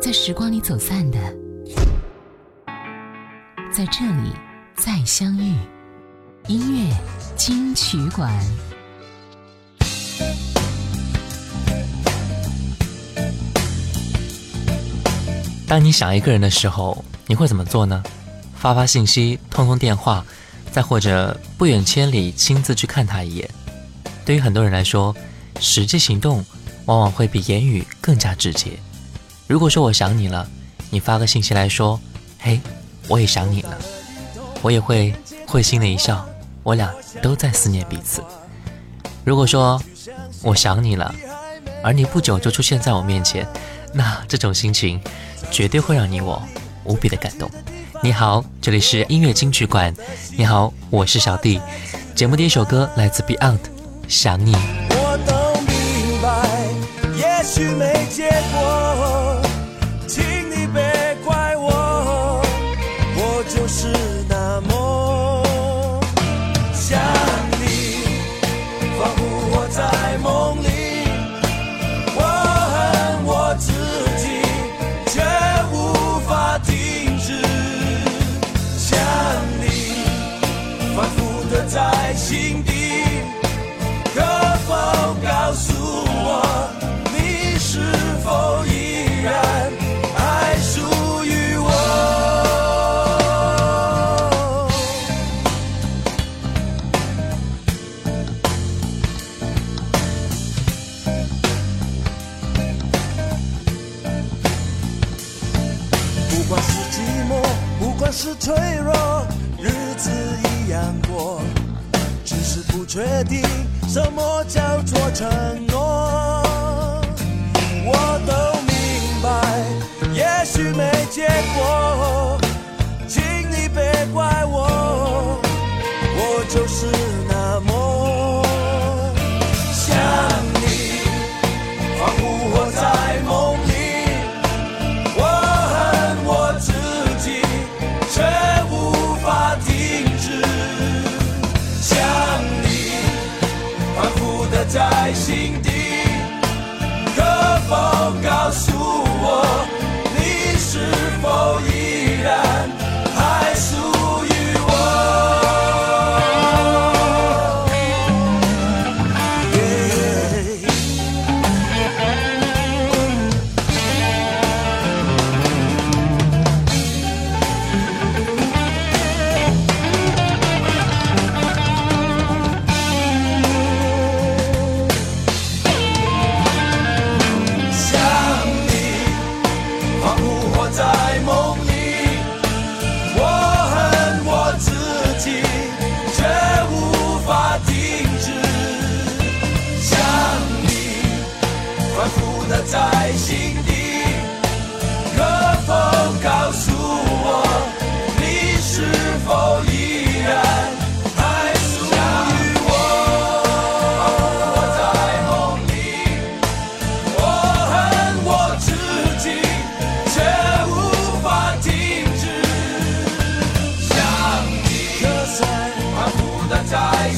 在时光里走散的，在这里再相遇。音乐金曲馆。当你想一个人的时候，你会怎么做呢？发发信息，通通电话，再或者不远千里亲自去看他一眼。对于很多人来说，实际行动往往会比言语更加直接。如果说我想你了，你发个信息来说：“嘿，我也想你了。”我也会会心的一笑，我俩都在思念彼此。如果说我想你了，而你不久就出现在我面前，那这种心情。绝对会让你我无比的感动。你好，这里是音乐金曲馆。你好，我是小弟。节目第一首歌来自 Beyond，《想你》。我都明白，也许没结果，在心底，可否告诉我，你是否依然还属于我？不管是寂寞，不管是脆不确定什么叫做承诺，我都明白，也许没结果，请你别怪我，我就是在心底，可否告诉我，在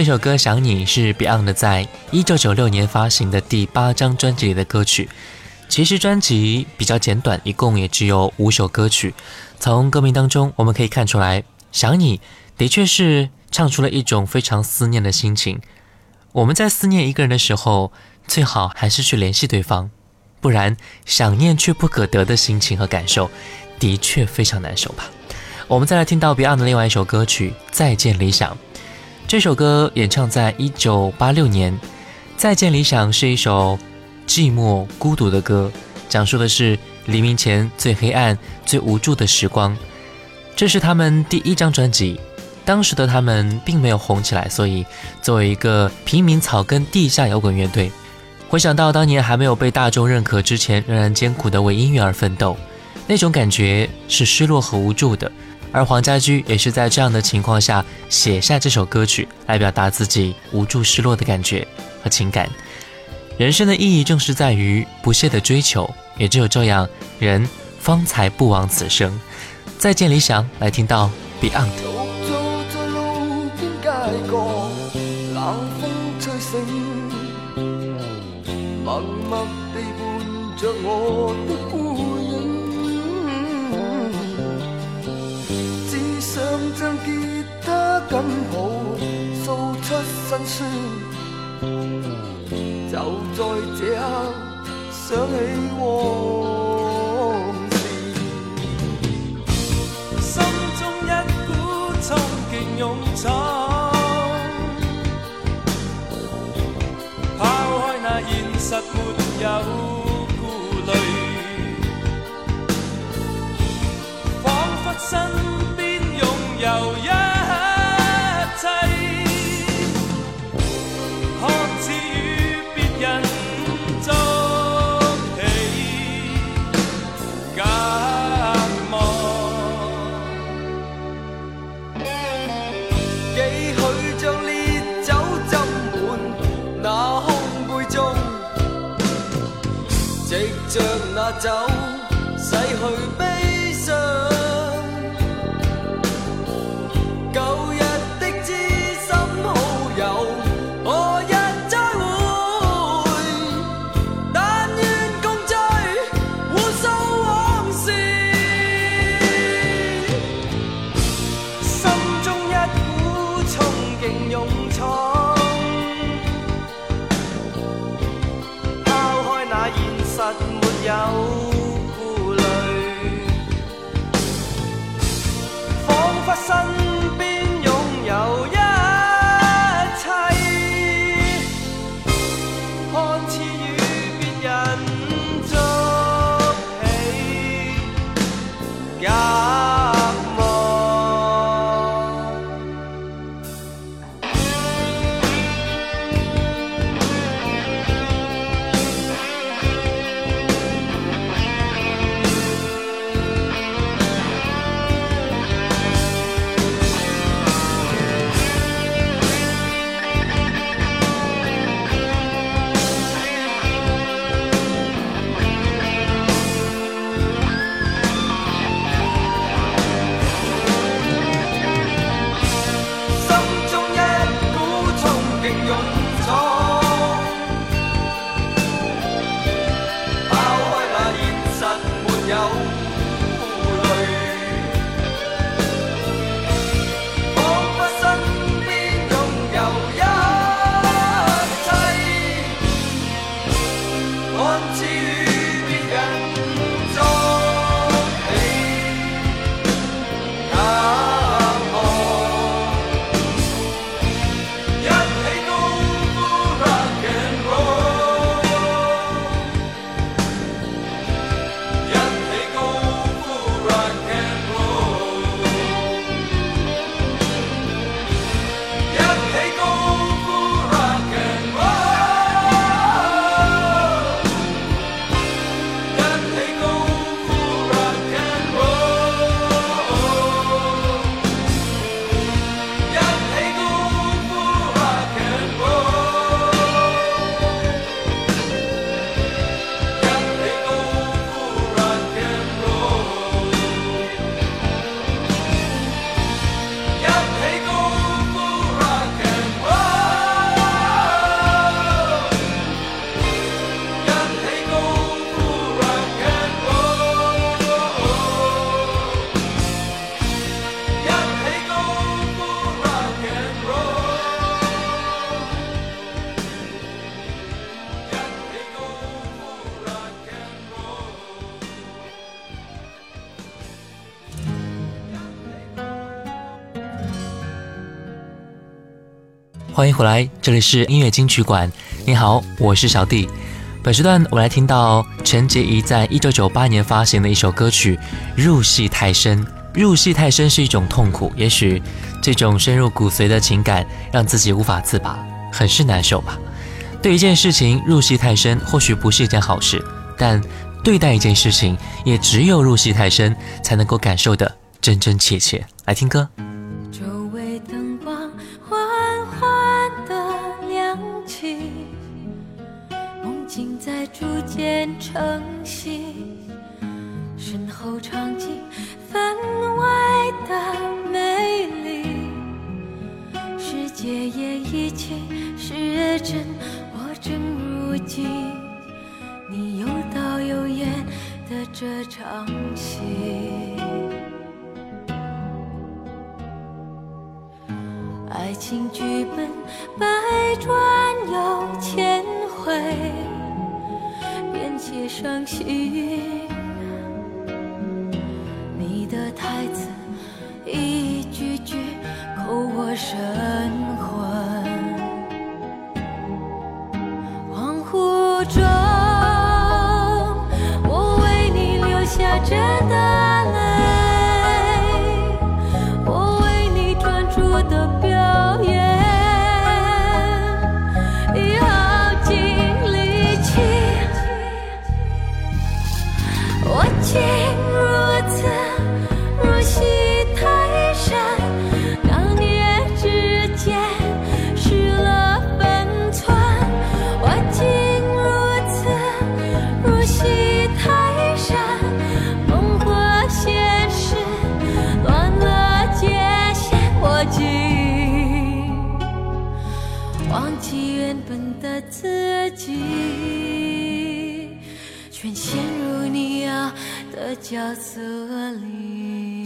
这首歌《想你》是 Beyond 在一九九六年发行的第八张专辑里的歌曲。其实专辑比较简短，一共也只有五首歌曲。从歌名当中，我们可以看出来，《想你》的确是唱出了一种非常思念的心情。我们在思念一个人的时候，最好还是去联系对方，不然想念却不可得的心情和感受，的确非常难受吧。我们再来听到 Beyond 的另外一首歌曲《再见理想》。这首歌演唱在一九八六年，《再见理想》是一首寂寞孤独的歌，讲述的是黎明前最黑暗、最无助的时光。这是他们第一张专辑，当时的他们并没有红起来，所以作为一个平民草根地下摇滚乐队，回想到当年还没有被大众认可之前，仍然艰苦的为音乐而奋斗，那种感觉是失落和无助的。而黄家驹也是在这样的情况下写下这首歌曲，来表达自己无助、失落的感觉和情感。人生的意义正是在于不懈的追求，也只有这样，人方才不枉此生。再见理想，来听到 Beyond。将吉他紧抱，诉出辛酸。就在这刻，想起我那酒，洗去悲伤。旧日的知心好友，何日再会？但愿共聚，互诉往事。心中一股冲劲勇闯。没有。欢迎回来，这里是音乐金曲馆。你好，我是小弟。本时段我来听到陈洁仪在一九九八年发行的一首歌曲《入戏太深》。入戏太深是一种痛苦，也许这种深入骨髓的情感让自己无法自拔，很是难受吧。对一件事情入戏太深，或许不是一件好事，但对待一件事情，也只有入戏太深，才能够感受的真真切切。来听歌。渐成型，身后场景分外的美丽，世界也一起是真，我正如今，你有导有演的这场戏。爱情剧本百转又千回，且伤心。你的台词一句句扣我神全陷入你要的角色里。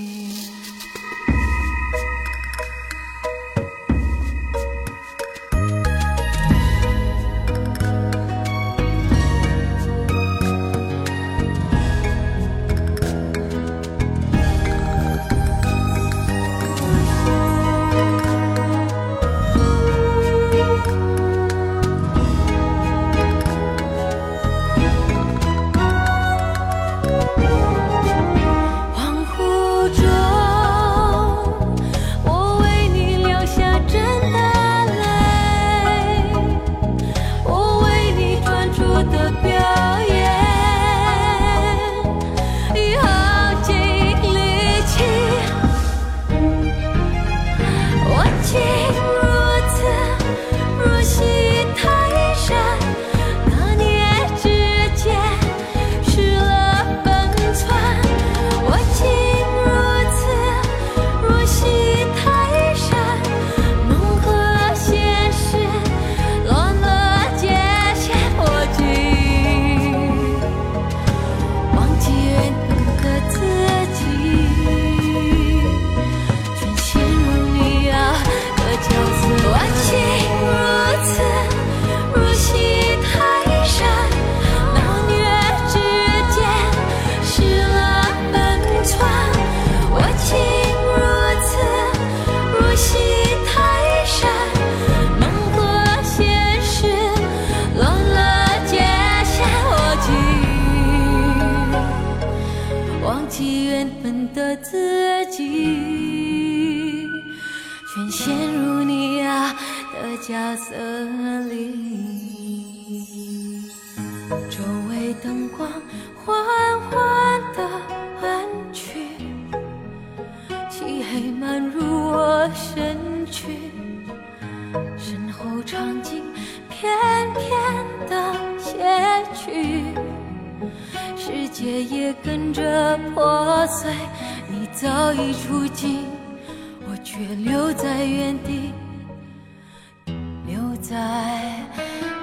在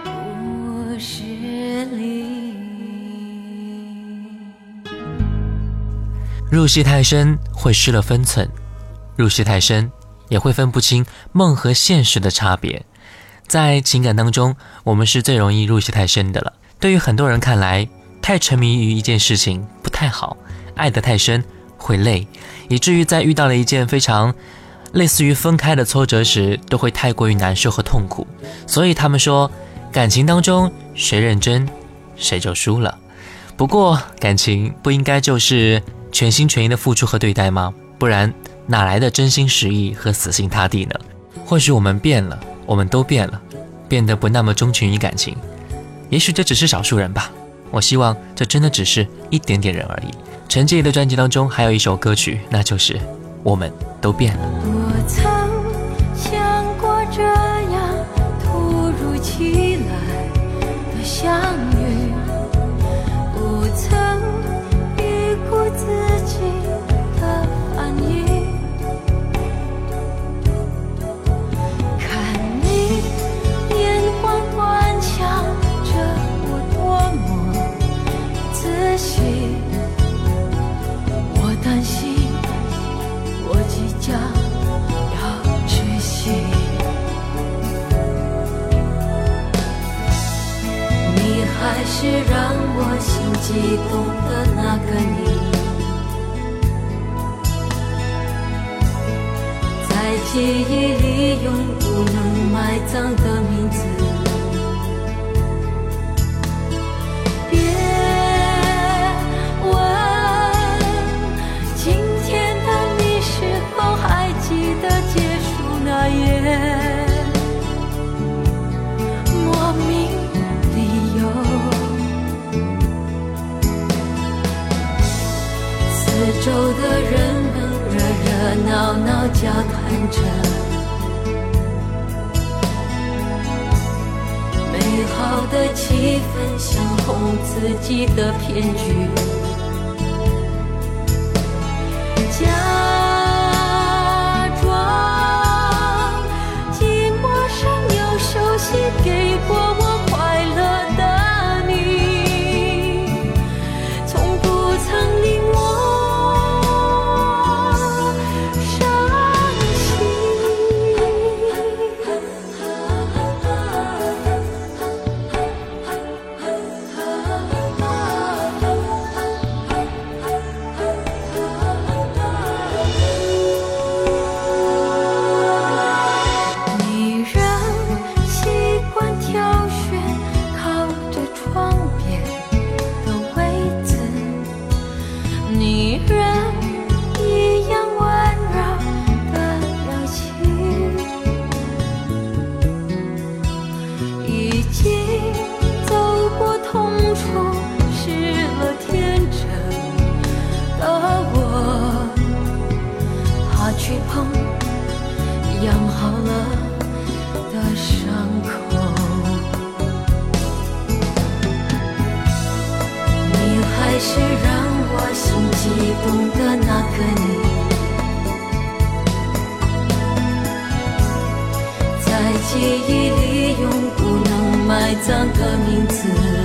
故事里。入戏太深会失了分寸，入戏太深也会分不清梦和现实的差别。在情感当中，我们是最容易入戏太深的了。对于很多人看来，太沉迷于一件事情不太好，爱得太深会累，以至于在遇到了一件非常类似于分开的挫折时，都会太过于难受和痛苦。所以他们说，感情当中谁认真，谁就输了。不过感情不应该就是全心全意的付出和对待吗？不然哪来的真心实意和死心塌地呢？或许我们变了，我们都变了，变得不那么钟情于感情。也许这只是少数人吧。我希望这真的只是一点点人而已。陈洁仪的专辑当中还有一首歌曲，那就是《我们都变了》。懂得那个你，在记忆里永不能埋葬的名字。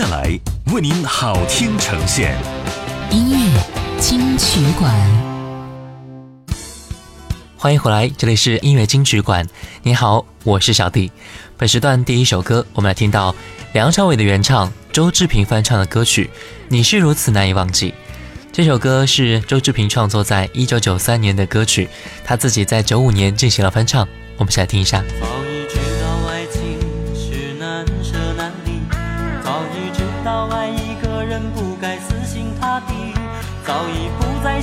下来为您好听呈现，音乐金曲馆，欢迎回来，这里是音乐金曲馆。你好，我是小弟。本时段第一首歌，我们来听到梁朝伟的原唱，周志平翻唱的歌曲《你是如此难以忘记》。这这首歌是周志平创作在一九九三年的歌曲，他自己在九五年进行了翻唱。我们先来听一下。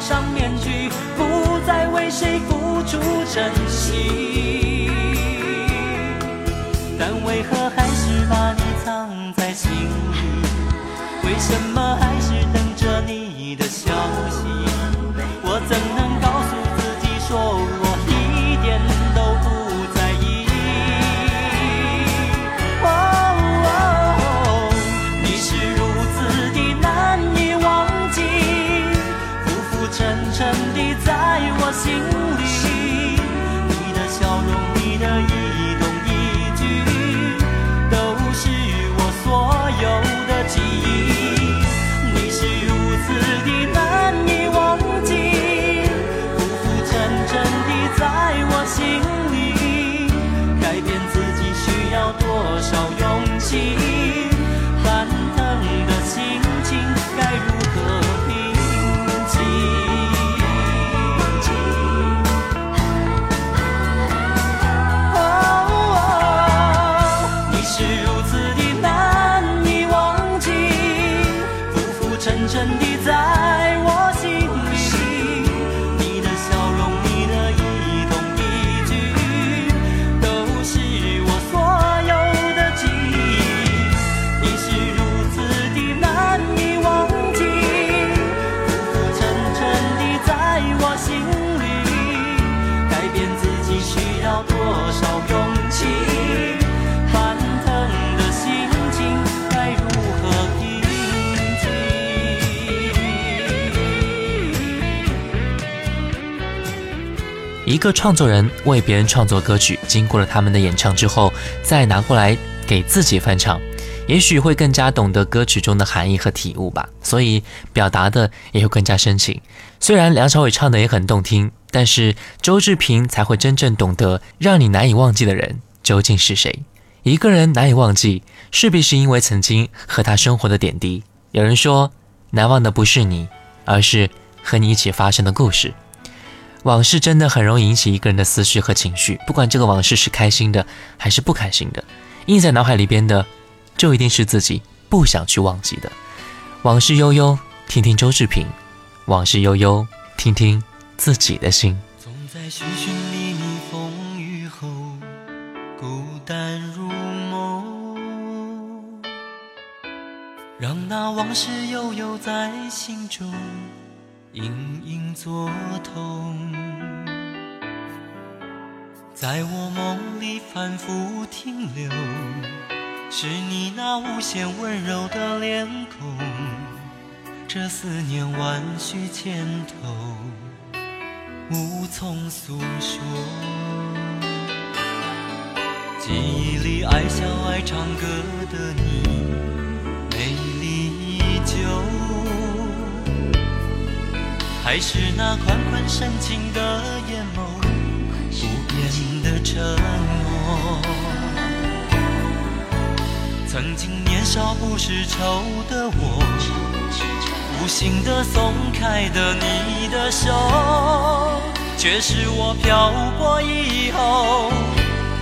上面具，不再为谁付出真一个创作人为别人创作歌曲，经过了他们的演唱之后，再拿过来给自己翻唱，也许会更加懂得歌曲中的含义和体悟吧，所以表达的也会更加深情。虽然梁朝伟唱的也很动听，但是周志平才会真正懂得让你难以忘记的人究竟是谁。一个人难以忘记，势必是因为曾经和他生活的点滴。有人说，难忘的不是你，而是和你一起发生的故事。往事真的很容易引起一个人的思绪和情绪，不管这个往事是开心的还是不开心的，印在脑海里边的，就一定是自己不想去忘记的。往事悠悠，听听周志平；往事悠悠，听听自己的心。总在寻寻觅觅风雨后，孤单如梦，让那往事悠悠在心中隐隐作痛，在我梦里反复停留，是你那无限温柔的脸孔，这思念万绪千头，无从诉说。记忆里爱笑爱唱歌的你，美丽依旧。还是那款款深情的眼眸，不变的承诺。曾经年少不识愁的我，无心的松开的你的手，却是我漂泊以后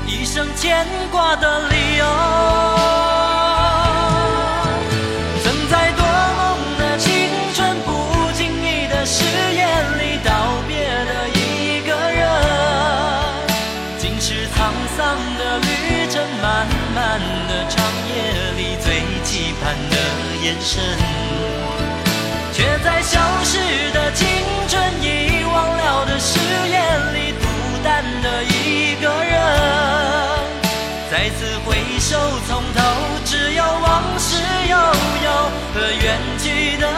一生牵挂的理由。眼神，却在消失的青春遗忘了的誓言里孤单的一个人。再次回首，从头只有往事悠悠和远去的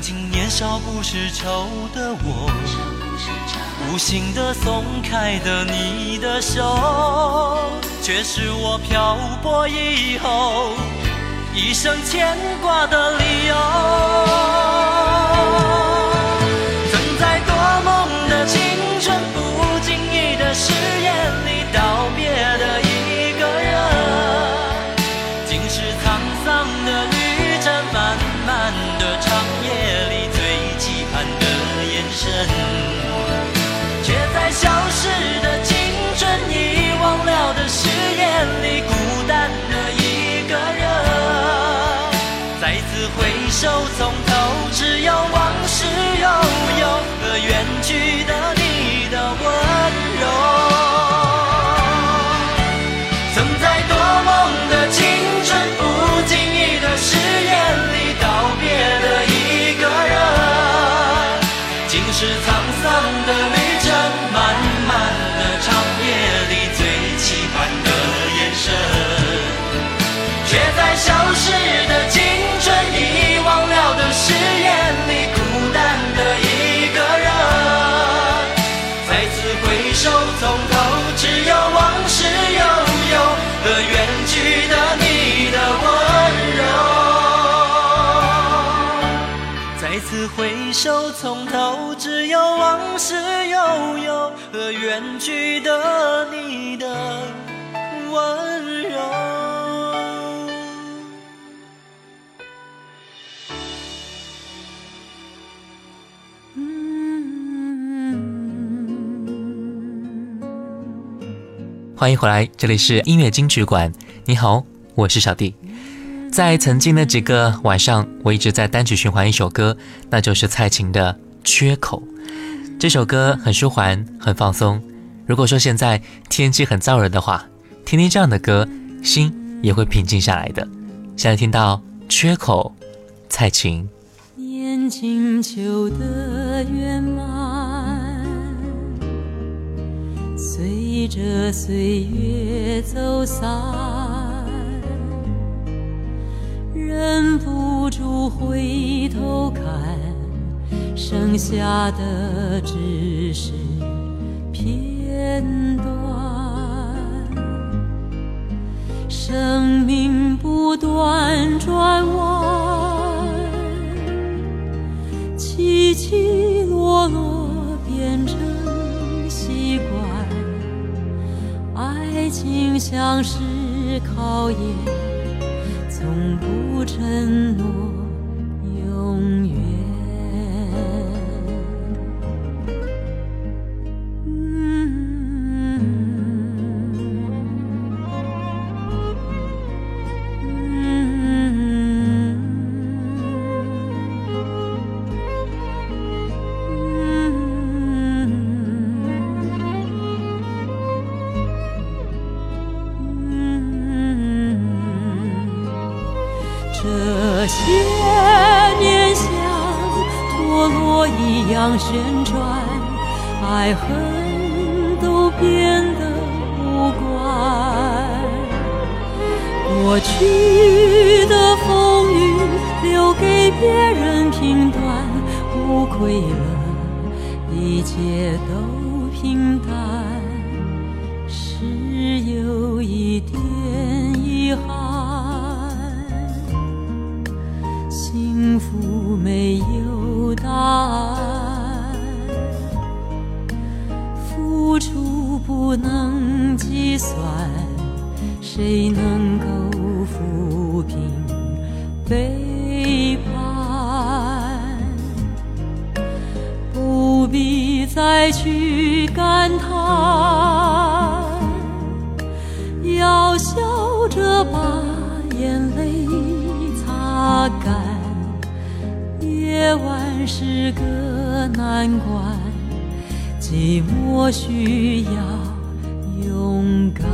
曾经年少不识愁的我，无心的松开的你的手，却是我漂泊以后。一生牵挂的理由。曾在多梦的青春不经意的誓言里道别的一个人，竟是沧桑的旅程，慢慢的长神，却在消失的青春遗忘了的誓言里孤单的一个人。再次回首，从头只有往事悠悠和远去的你的往事悠悠和远去的你的温柔。欢迎回来，这里是音乐金曲馆。你好，我是小弟。在曾经的几个晚上，我一直在单曲循环一首歌，那就是蔡琴的《缺口》。这首歌很舒缓，很放松。如果说现在天气很燥热的话，听听这样的歌，心也会平静下来的。现在听到《缺口》，蔡琴。年金秋的圆满，随着岁月走散，忍不住回头，剩下的只是片段。生命不断转弯，起起落落变成习惯，爱情像是考验，从不承诺不能计算，谁能够抚平背叛？不必再去感叹。要笑着把眼泪擦干。夜晚是个难关，寂寞需要更高。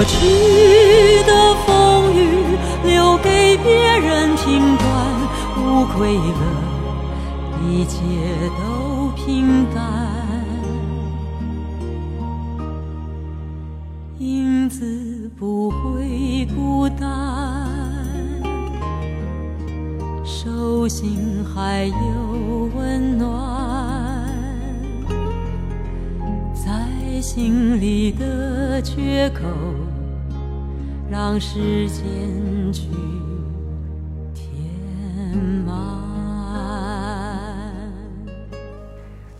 过去的风雨留给别人评断，无愧了，一切都平淡。影子不会孤单，手心还有温暖，在心里的缺口，让时间去填满。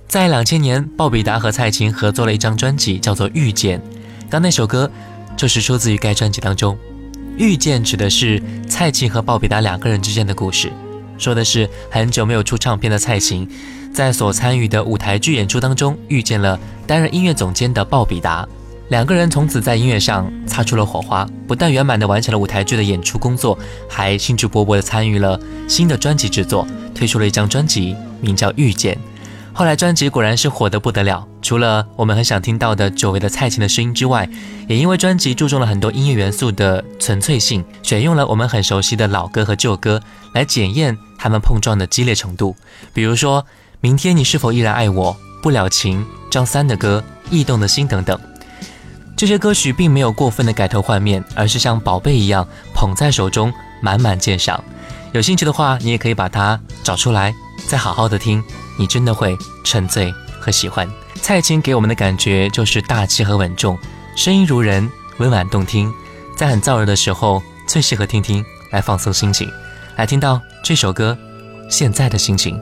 在两千年，鲍比达和蔡琴合作了一张专辑，叫做《遇见》。刚那首歌就是出自于该专辑当中，《遇见》指的是蔡琴和鲍比达两个人之间的故事，说的是很久没有出唱片的蔡琴，在所参与的舞台剧演出当中遇见了担任音乐总监的鲍比达，两个人从此在音乐上擦出了火花，不但圆满地完成了舞台剧的演出工作，还兴致勃勃地参与了新的专辑制作，推出了一张专辑，名叫《遇见》。后来专辑果然是火得不得了，除了我们很想听到的久违的蔡琴的声音之外，也因为专辑注重了很多音乐元素的纯粹性，选用了我们很熟悉的老歌和旧歌来检验他们碰撞的激烈程度。比如说明天你是否依然爱我、不了情、张三的歌、驿动的心等等，这些歌曲并没有过分的改头换面，而是像宝贝一样捧在手中，满满鉴赏。有兴趣的话，你也可以把它找出来，再好好的听。你真的会沉醉和喜欢。蔡琴给我们的感觉就是大气和稳重，声音如人，温婉动听，在很燥热的时候最适合听听，来放松心情。来听到这首歌，《现在的心情》。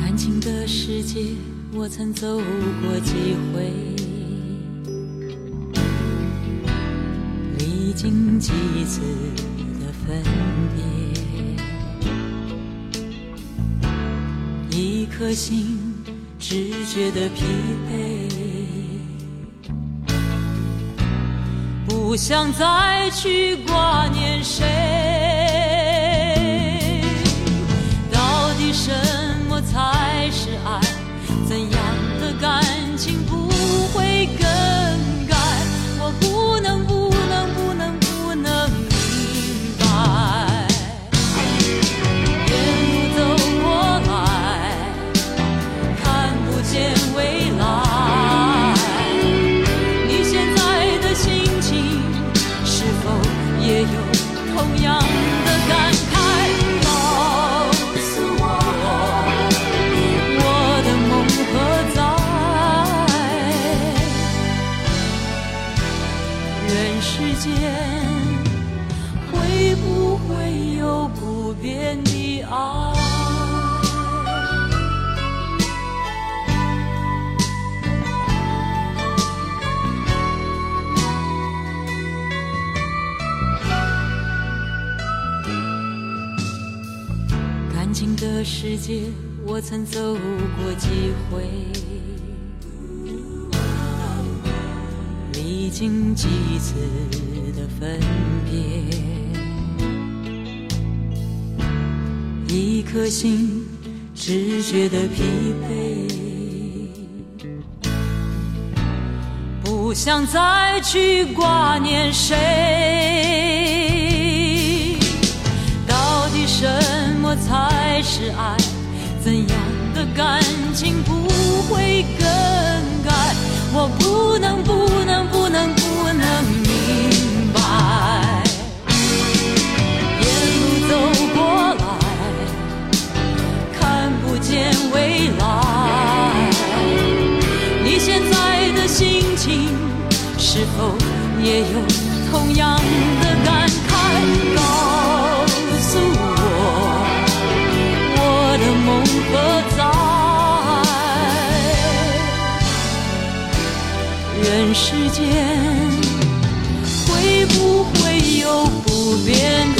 感情的世界，我曾走过几回，历经几次的分别，一颗心只觉得疲惫，不想再去挂念谁。我曾走过几回，历经几次的分别，一颗心只觉得疲惫，不想再去挂念谁。到底什么才是爱？怎样的感情不会更改？我不能，不能，不能，不能明白。沿路走过来，看不见未来。你现在的心情是否也有同样间会不会有不变？